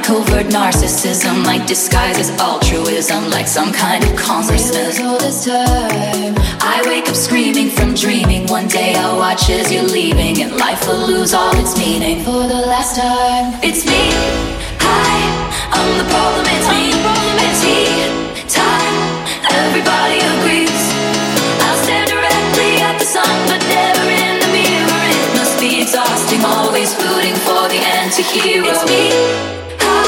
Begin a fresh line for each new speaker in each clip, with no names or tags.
Like covert narcissism, like disguises altruism, like some kind of consciousness. I wake up screaming from dreaming. One day I'll watch as you're leaving, and life will lose all its meaning. For the last time, it's me. Hi, I'm the problem. It's me. It's he. Time. Everybody agrees. I'll stare directly at the sun, but never in the mirror. It must be exhausting, always rooting for the end to hear. It's me.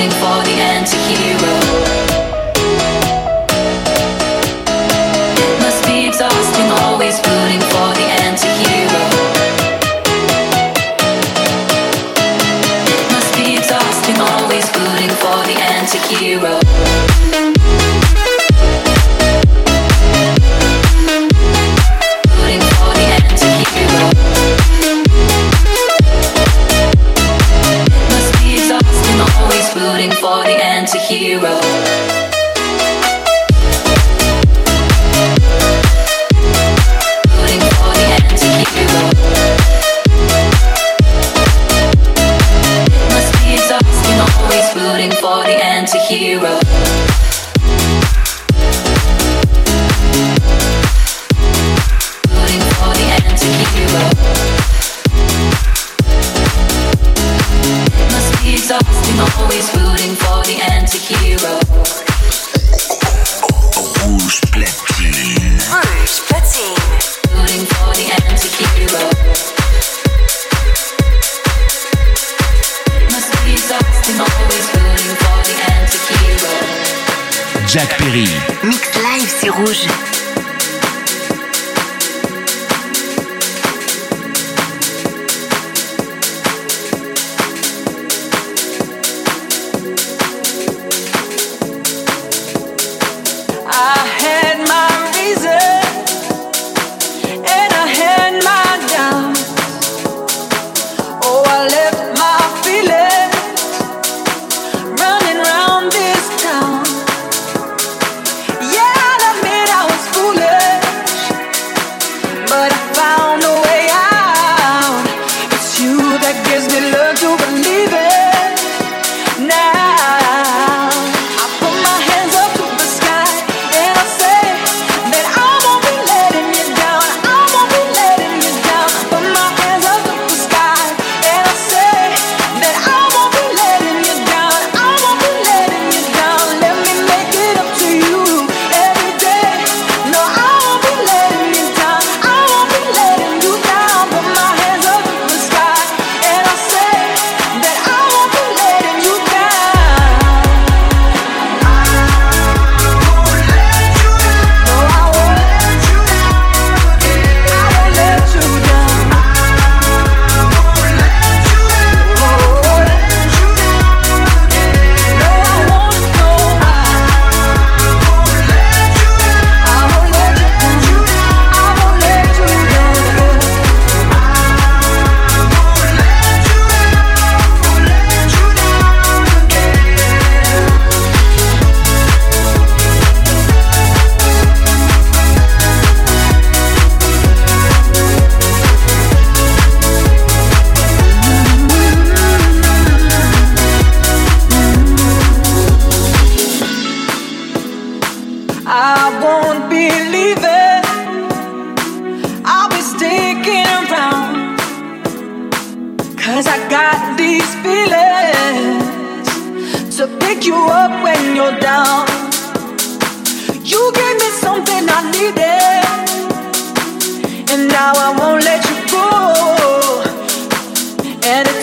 waiting for the anti-hero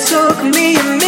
took me
a minute.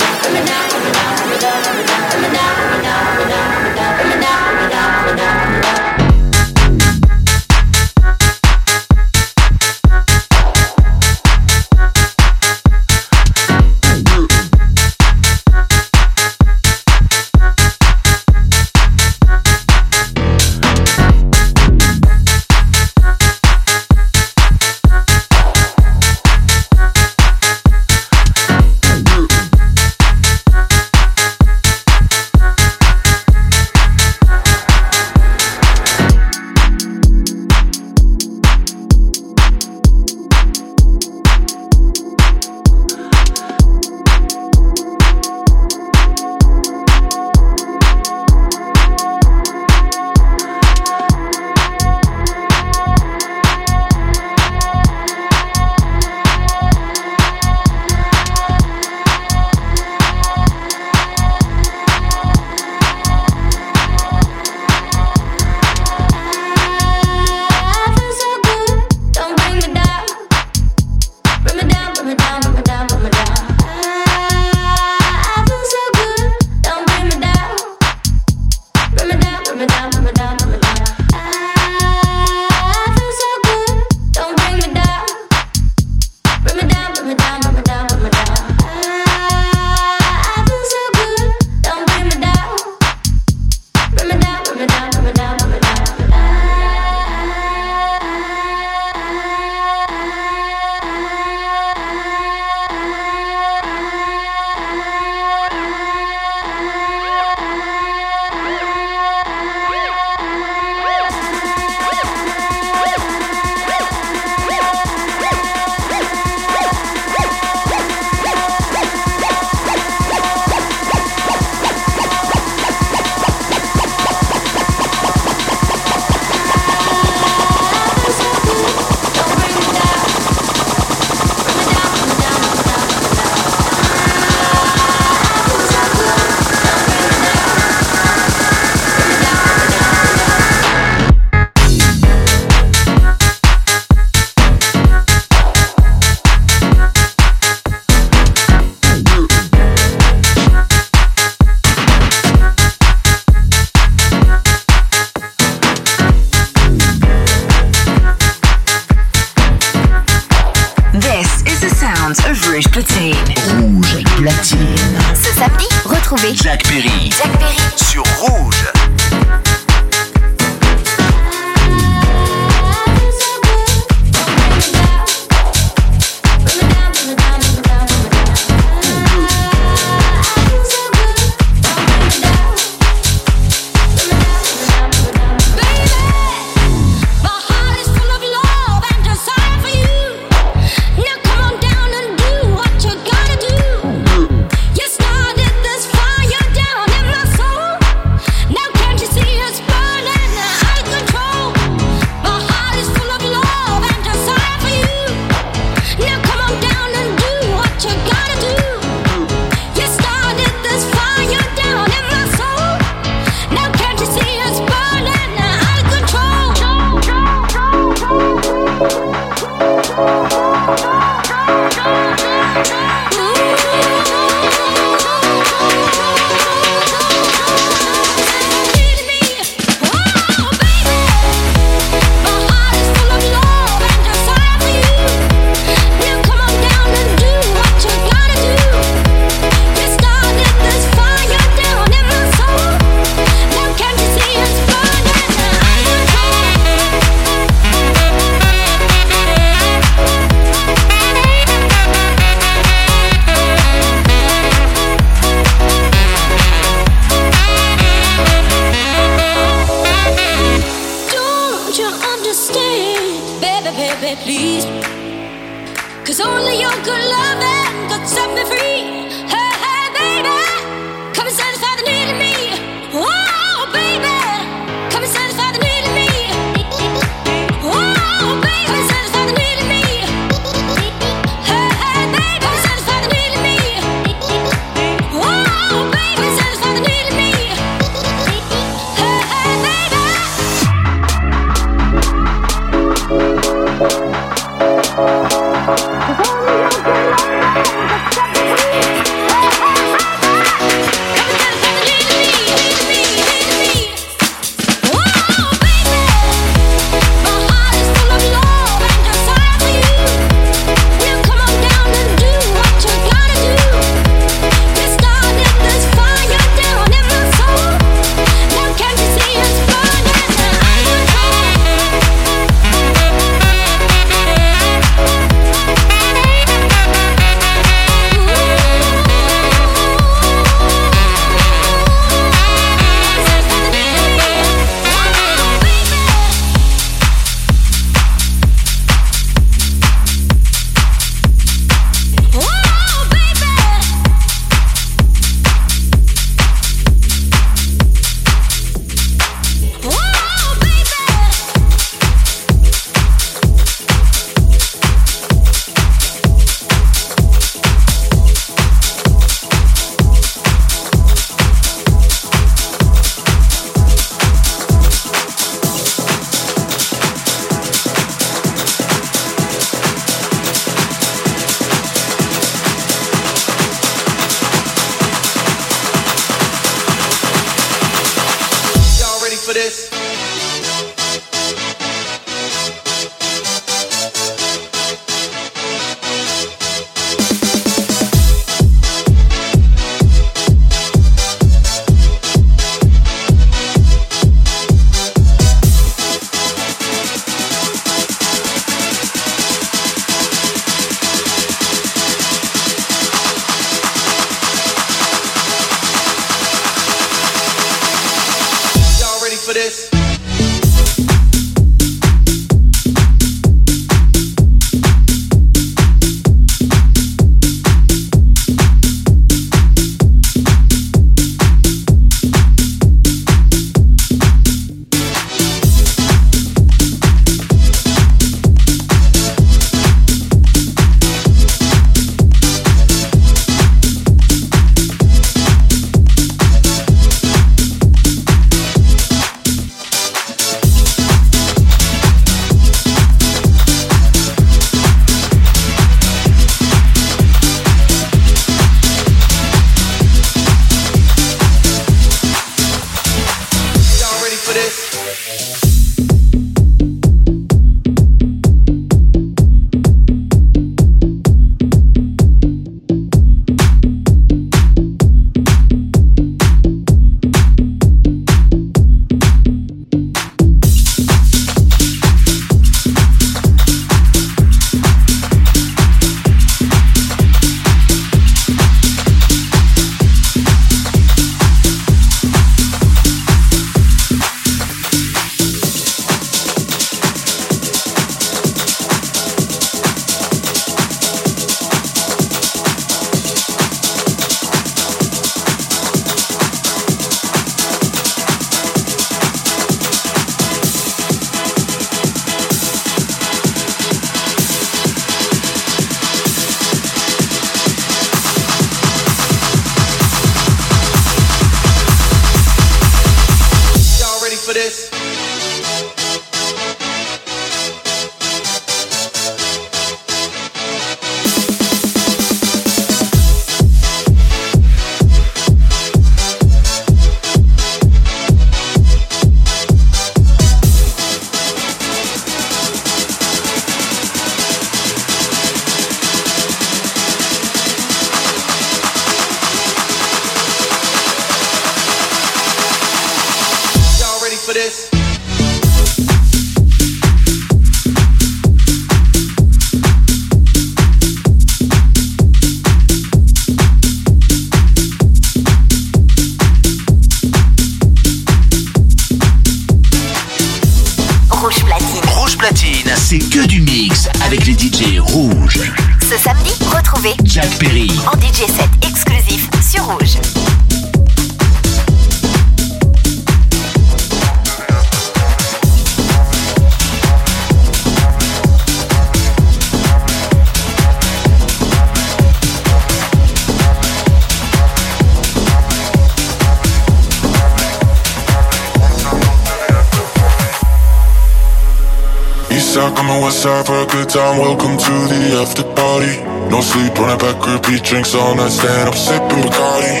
Eastside, coming west side for a good time. Welcome to the after party. No sleep on a back, repeat drinks all night. Stand up, sipping Bacardi.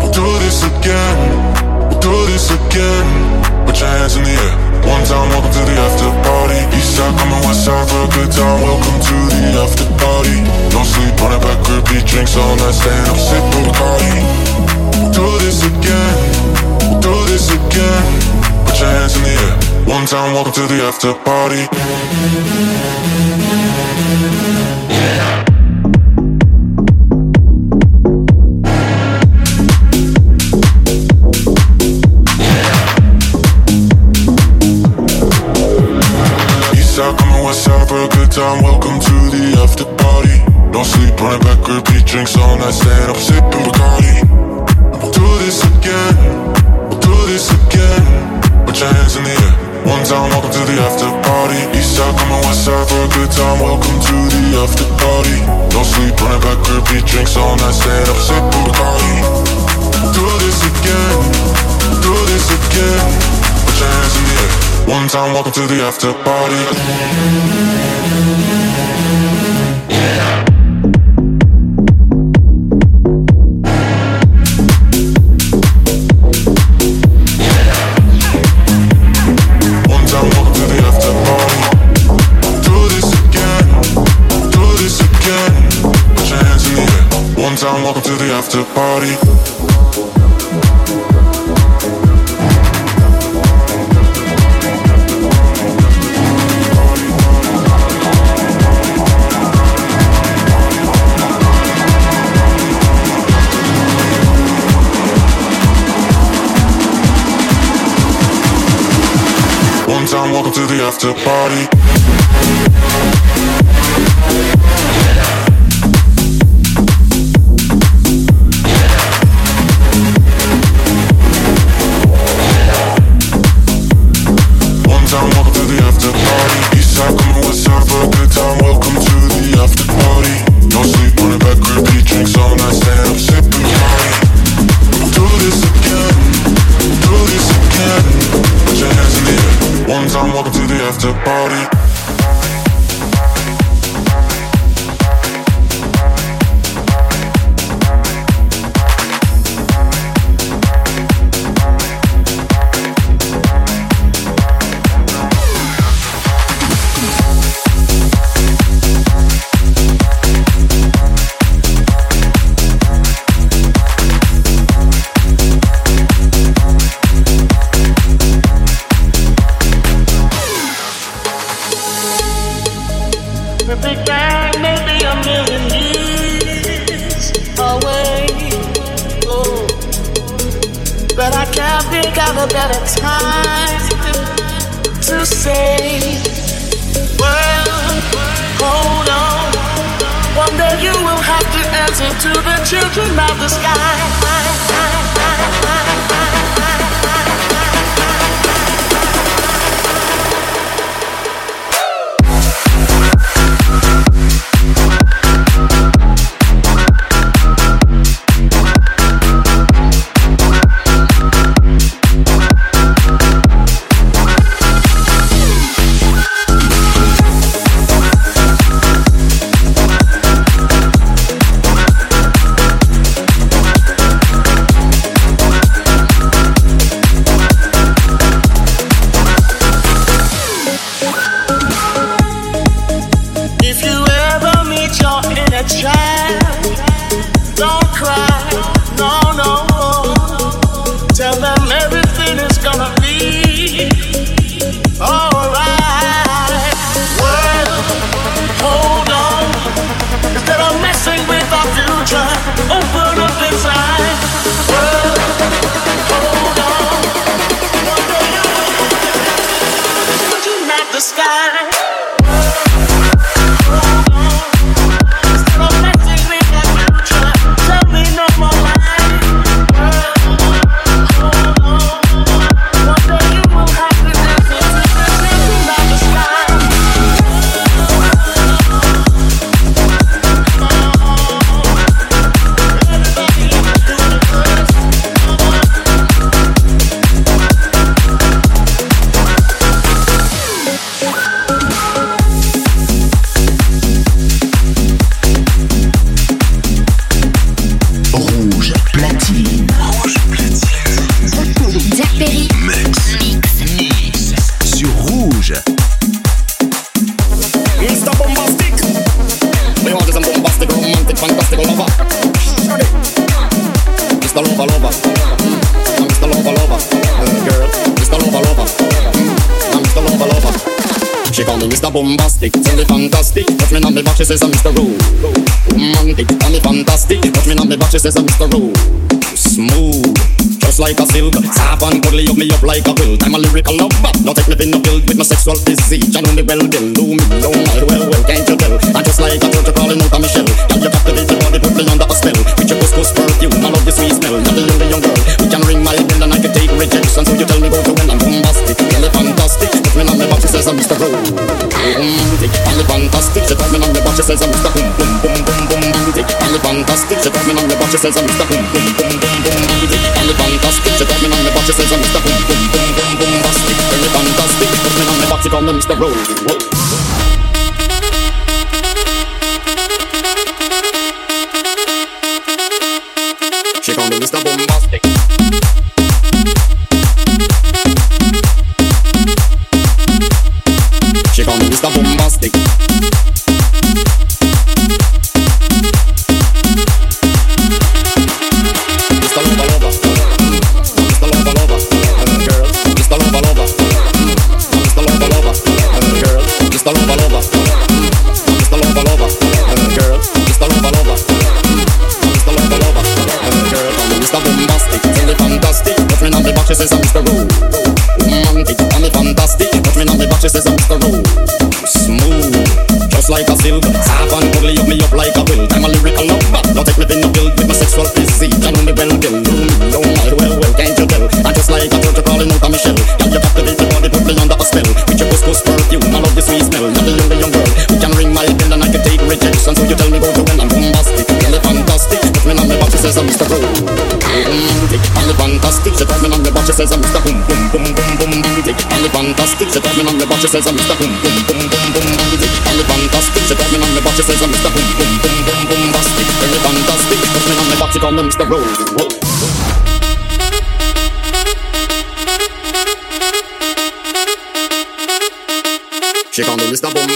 We'll do this again. We'll do this again. Put your hands in the air. One time, welcome to the after party. Eastside, coming west side for a good time. Welcome to the after party. No sleep on a back, repeat drinks all night. Stand up, sipping Bacardi. We'll do this again. We'll do this again. Put your hands in the air. One time, welcome to the after party. Time. Welcome to the after party. Don't sleep, running back, repeat drinks all night. Stand up, sipping Bacardi. Do this again. Do this again. Put your hands in the air. One time, welcome to the after party. Eastside, coming west side for a good time. Welcome to the after party. Don't sleep, running back, repeat drinks all night. Stand up, sipping Bacardi. Do this again. Do this again. Put your hands in the air. One time, welcome to the after party. The after party.
She call me Mr. Boombastic, tell me fantastic. Touch me on me back, she says I'm Mr. Ro. Romantic, tell me fantastic. Touch me on me back, she says I'm Mr. Ro. Smooth, just like a silk. Soft and cuddly, hug me up like a quilt. I'm a lyrical lover. Don't take me in the build with my sexual physique. You know me well, Bill. Do me, don't mind, well, well, can't you tell? I'm just like a turtle crawling out of my shell. Girl, you captivate the body, put me under a spell. With your couscous perfume, I love your sweet smell. You're the only young girl. We can ring my bell and I can take rejection. So you tell me go to when I'm bombastic, really fantastic. Me on my back, she says I'm Mr. Rowe. Romantic, fantastic. She put me on my back, she says I'm Mr. Boom, boom, boom, boom, boom, romantic, really fantastic. She put me on my back, she says I'm Mr. Boom, boom, boom, boom, boom, romantic, really fantastic. She put me on my back, she says I'm Mr. Boom, boom, boom, boom, boom, bombastic, really fantastic. Put me on my back, she call me Mr. Rowe. Says I'm Mr. Rowe. Romantic, really fantastic. She put me on my back, she says I'm Mr. Boom, boom, boom, boom, boom, romantic, really fantastic. She put me on my back, she says I'm Mr. Boom, boom, boom, boom, boom, romantic, really fantastic. She put me on my back, she says I'm Mr. Boom, boom, boom, boom, boom, bombastic, really fantastic. Put me on my back, she call me Mr. Whoa. She call me Mr.
Boombastic.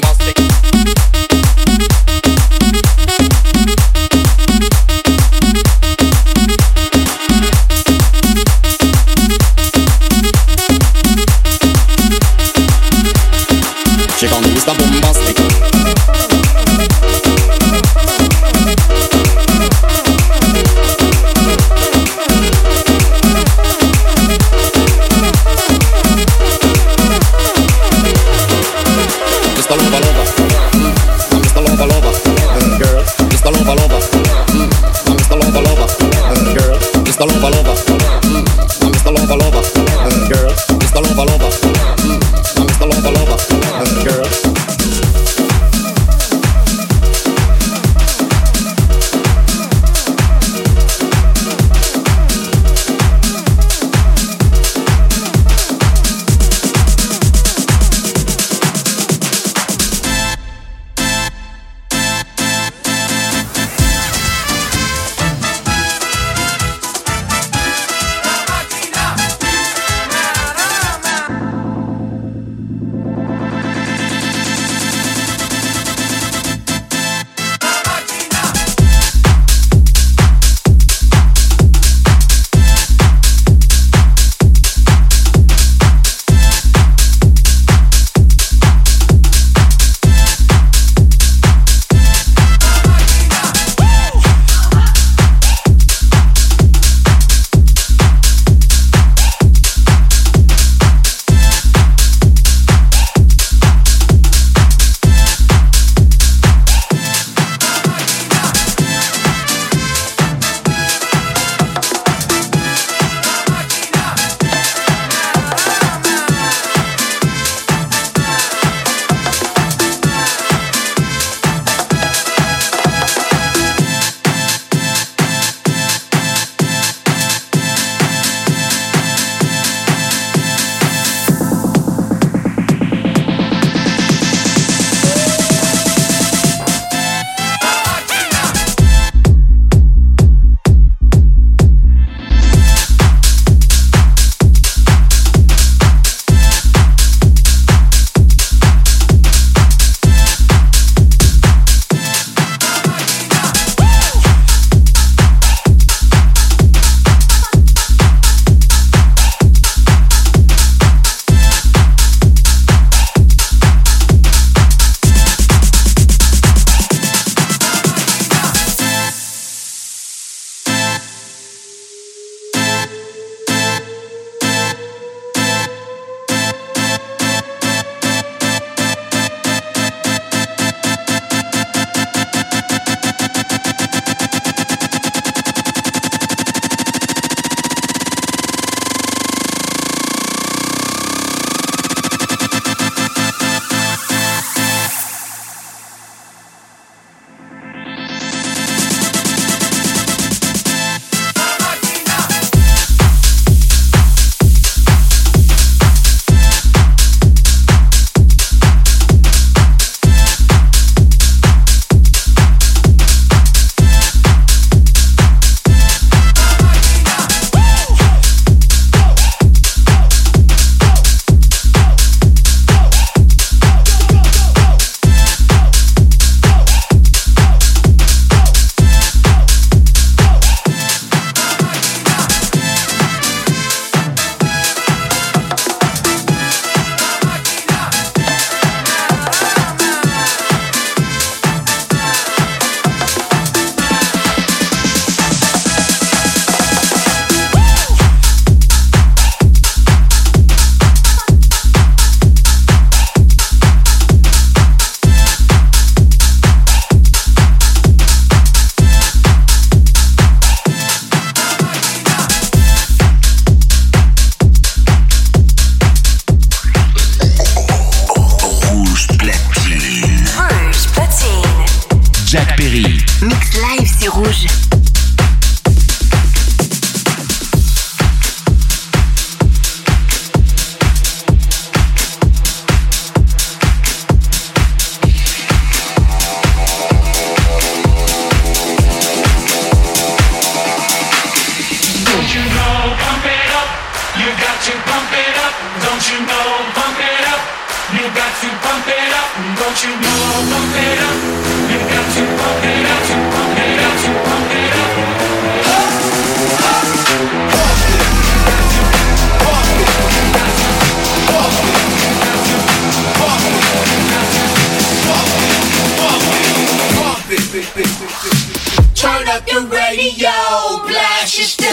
Radio, blast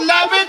new celebrity.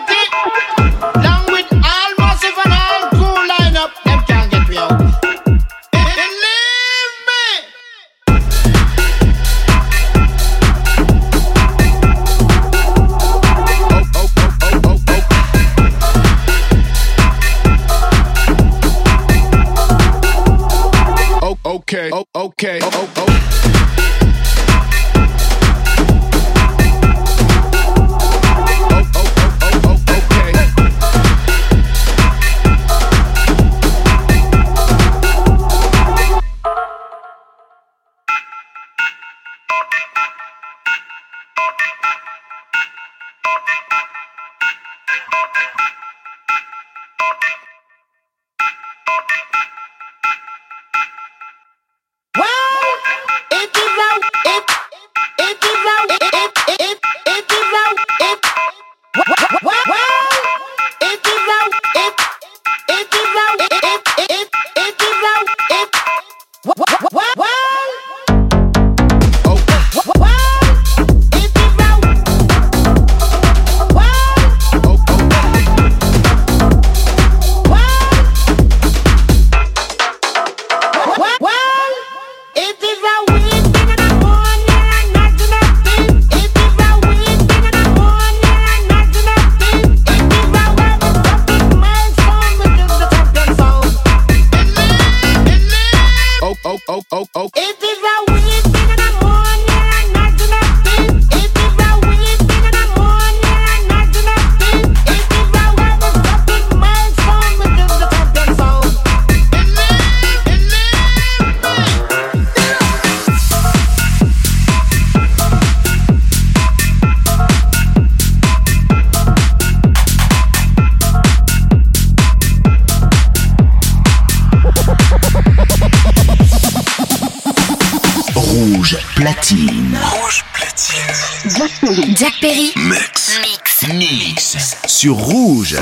Platine.
Rouge platine.
Jack Perry.
Mix.
Mix.
Mix. Sur rouge.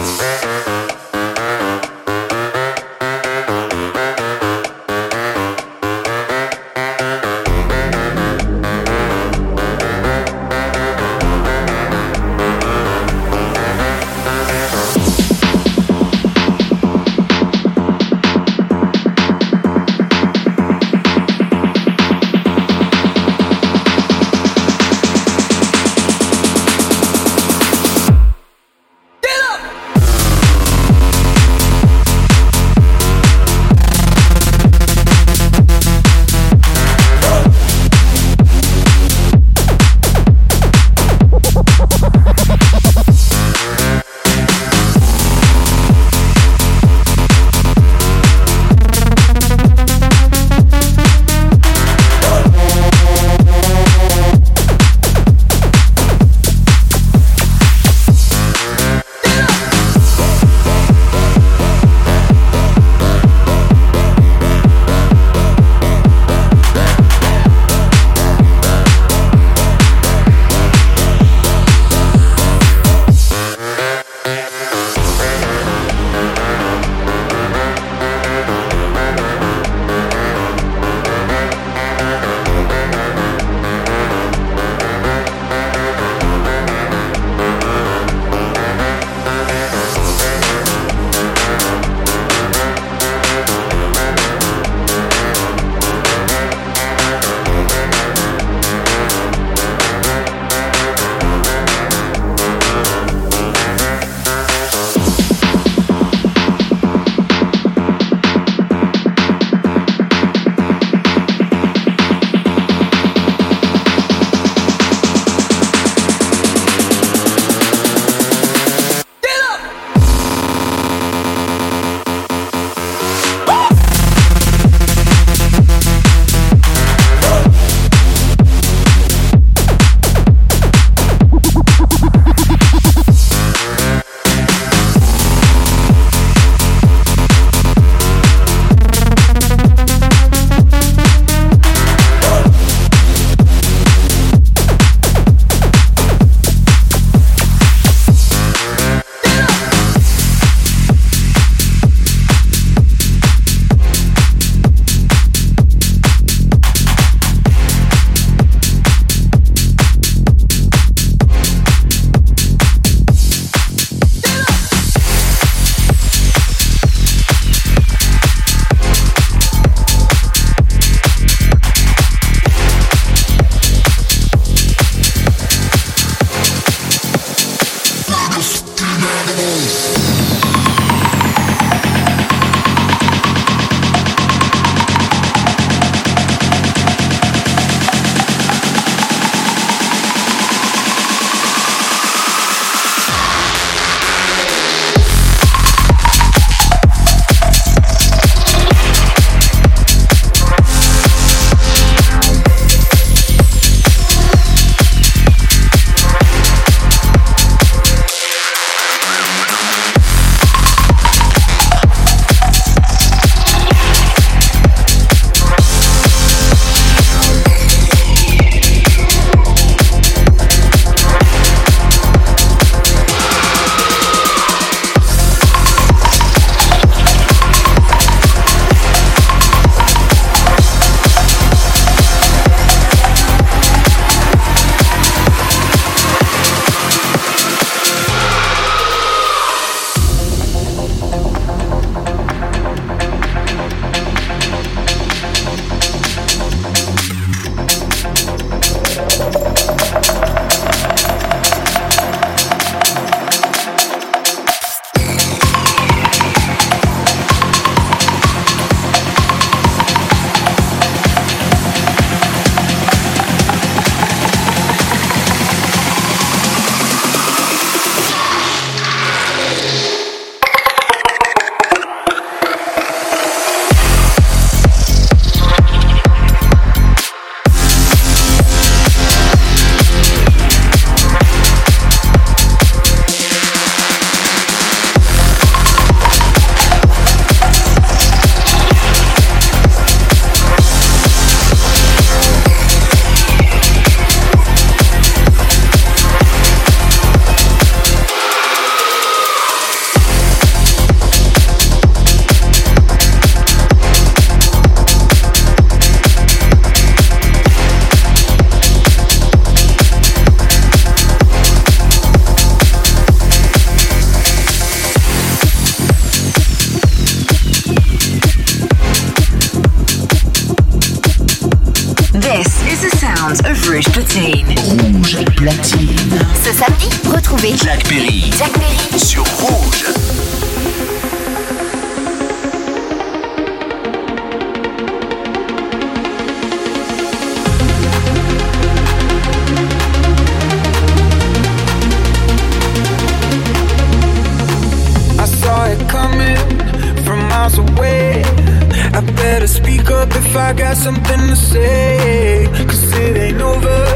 sounds of
Rouge Platine.
Rouge Platine.
Ce samedi, retrouvez
Jack Perry.
Jack Perry
sur Rouge.
I saw it coming from miles away. I better speak up if I got something to say over.